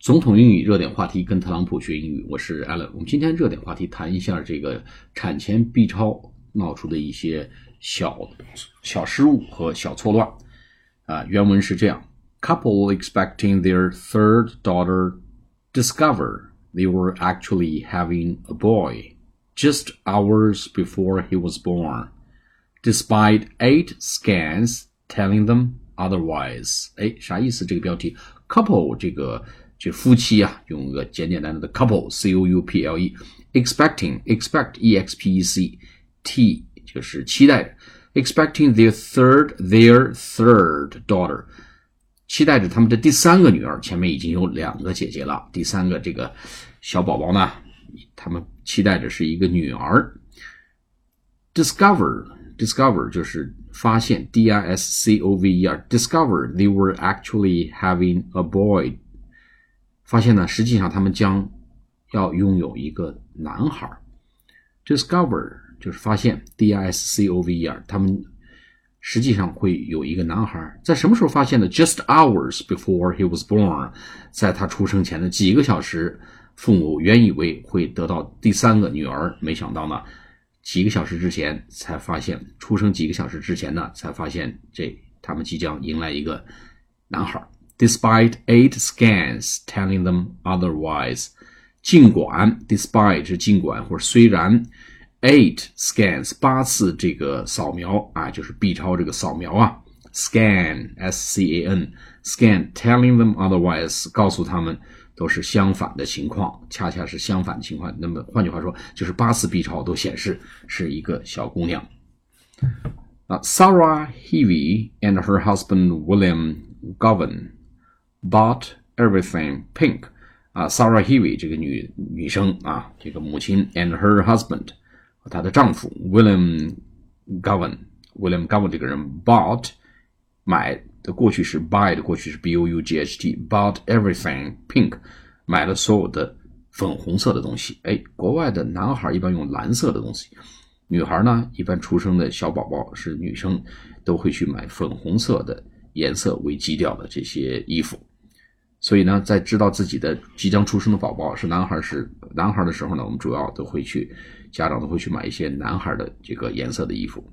总统英语热点话题，跟特朗普学英语，我是 Allen。我们今天热点话题谈一下这个产前 B 超闹出的一些小小失误和小错乱啊。原文是这样：Couple expecting their third daughter discover they were actually having a boy just hours before he was born, despite eight scans telling them otherwise。哎，啥意思？这个标题 couple 这个。 就夫妻啊，用个简简单单的 couple，c o u p l e，expecting expect e x p e c t 就是期待着，expecting their third their third daughter，期待着他们的第三个女儿。前面已经有两个姐姐了，第三个这个小宝宝呢，他们期待着是一个女儿。discover discover 就是发现，d i s c o v e r，discover they were actually having a boy。 发现呢，实际上他们将要拥有一个男孩。Discover 就是发现，D I S C O V E R，他们实际上会有一个男孩。在什么时候发现的？Just hours before he was born，在他出生前的几个小时，父母原以为会得到第三个女儿，没想到呢，几个小时之前才发现，出生几个小时之前呢，才发现这他们即将迎来一个男孩。despite eight scans telling them otherwise，尽管 despite 是尽管或者虽然 eight scans 八次这个扫描啊，就是 B 超这个扫描啊，scan s c a n scan telling them otherwise，告诉他们都是相反的情况，恰恰是相反的情况。那么换句话说，就是八次 B 超都显示是一个小姑娘。啊，Sarah Heavy and her husband William Govan Bought everything pink，啊，Sarah Heavy 这个女女生啊，这个母亲，and her husband 和她的丈夫 William Govan，William Govan 这个人 bought 买的过去式，buy 的过去式 b o u g h t，bought everything pink 买了所有的粉红色的东西。哎，国外的男孩一般用蓝色的东西，女孩呢一般出生的小宝宝是女生都会去买粉红色的颜色为基调的这些衣服。所以呢，在知道自己的即将出生的宝宝是男孩是男孩的时候呢，我们主要都会去家长都会去买一些男孩的这个颜色的衣服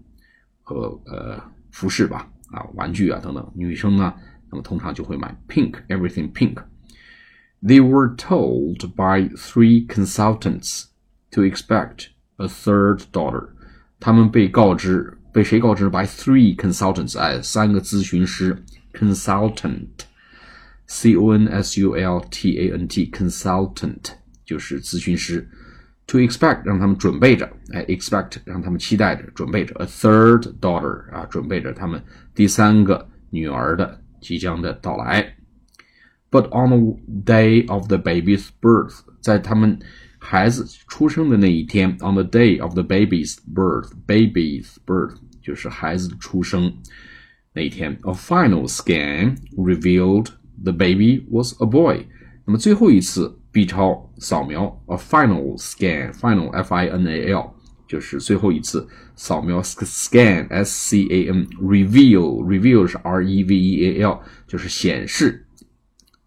和呃服饰吧，啊玩具啊等等。女生呢，那么通常就会买 pink everything pink。They were told by three consultants to expect a third daughter。他们被告知被谁告知？by three consultants，哎，三个咨询师 consultant。C O N S U L T A N T consultant 就是咨询师，to expect 让他们准备着，哎，expect 让他们期待着，准备着 a third daughter 啊，准备着他们第三个女儿的即将的到来。But on the day of the baby's birth，在他们孩子出生的那一天，on the day of the baby's birth，baby's birth 就是孩子的出生那一天，a final scan revealed The baby was a boy。那么最后一次 B 超扫描，a final scan，final f i n a l 就是最后一次扫描，scan s c a n reveal reveal 是 r e v e a l 就是显示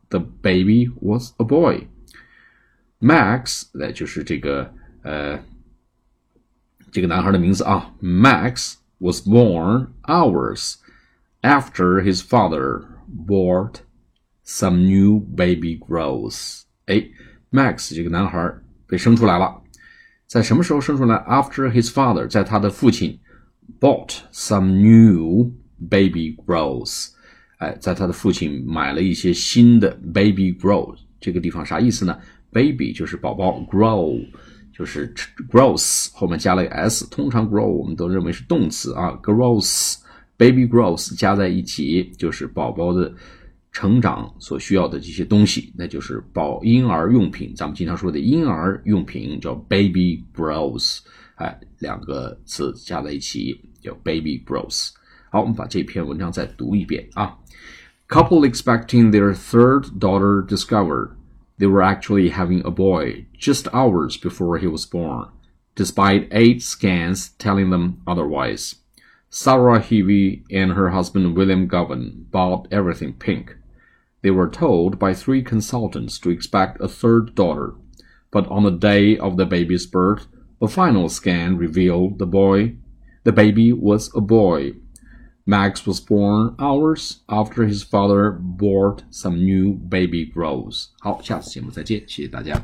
the baby was a boy。Max 呃就是这个呃这个男孩的名字啊，Max was born hours after his father bought Some new baby grows。哎，Max 这个男孩被生出来了，在什么时候生出来？After his father，在他的父亲 bought some new baby grows。哎，在他的父亲买了一些新的 baby grows。这个地方啥意思呢？Baby 就是宝宝，grow 就是 grows 后面加了一个 s，通常 grow 我们都认为是动词啊，grows，baby grows 加在一起就是宝宝的。成长所需要的这些东西，那就是保婴儿用品。咱们经常说的婴儿用品叫 baby grows，哎，两个词加在一起叫 baby grows。好，我们把这篇文章再读一遍啊。Couple expecting their third daughter discovered they were actually having a boy just hours before he was born, despite eight scans telling them otherwise. Sarah Heavy and her husband William Govan bought everything pink They were told by three consultants to expect a third daughter, but on the day of the baby's birth, a final scan revealed the boy, the baby was a boy. Max was born hours after his father bought some new baby clothes. 好，下次节目再见，谢谢大家。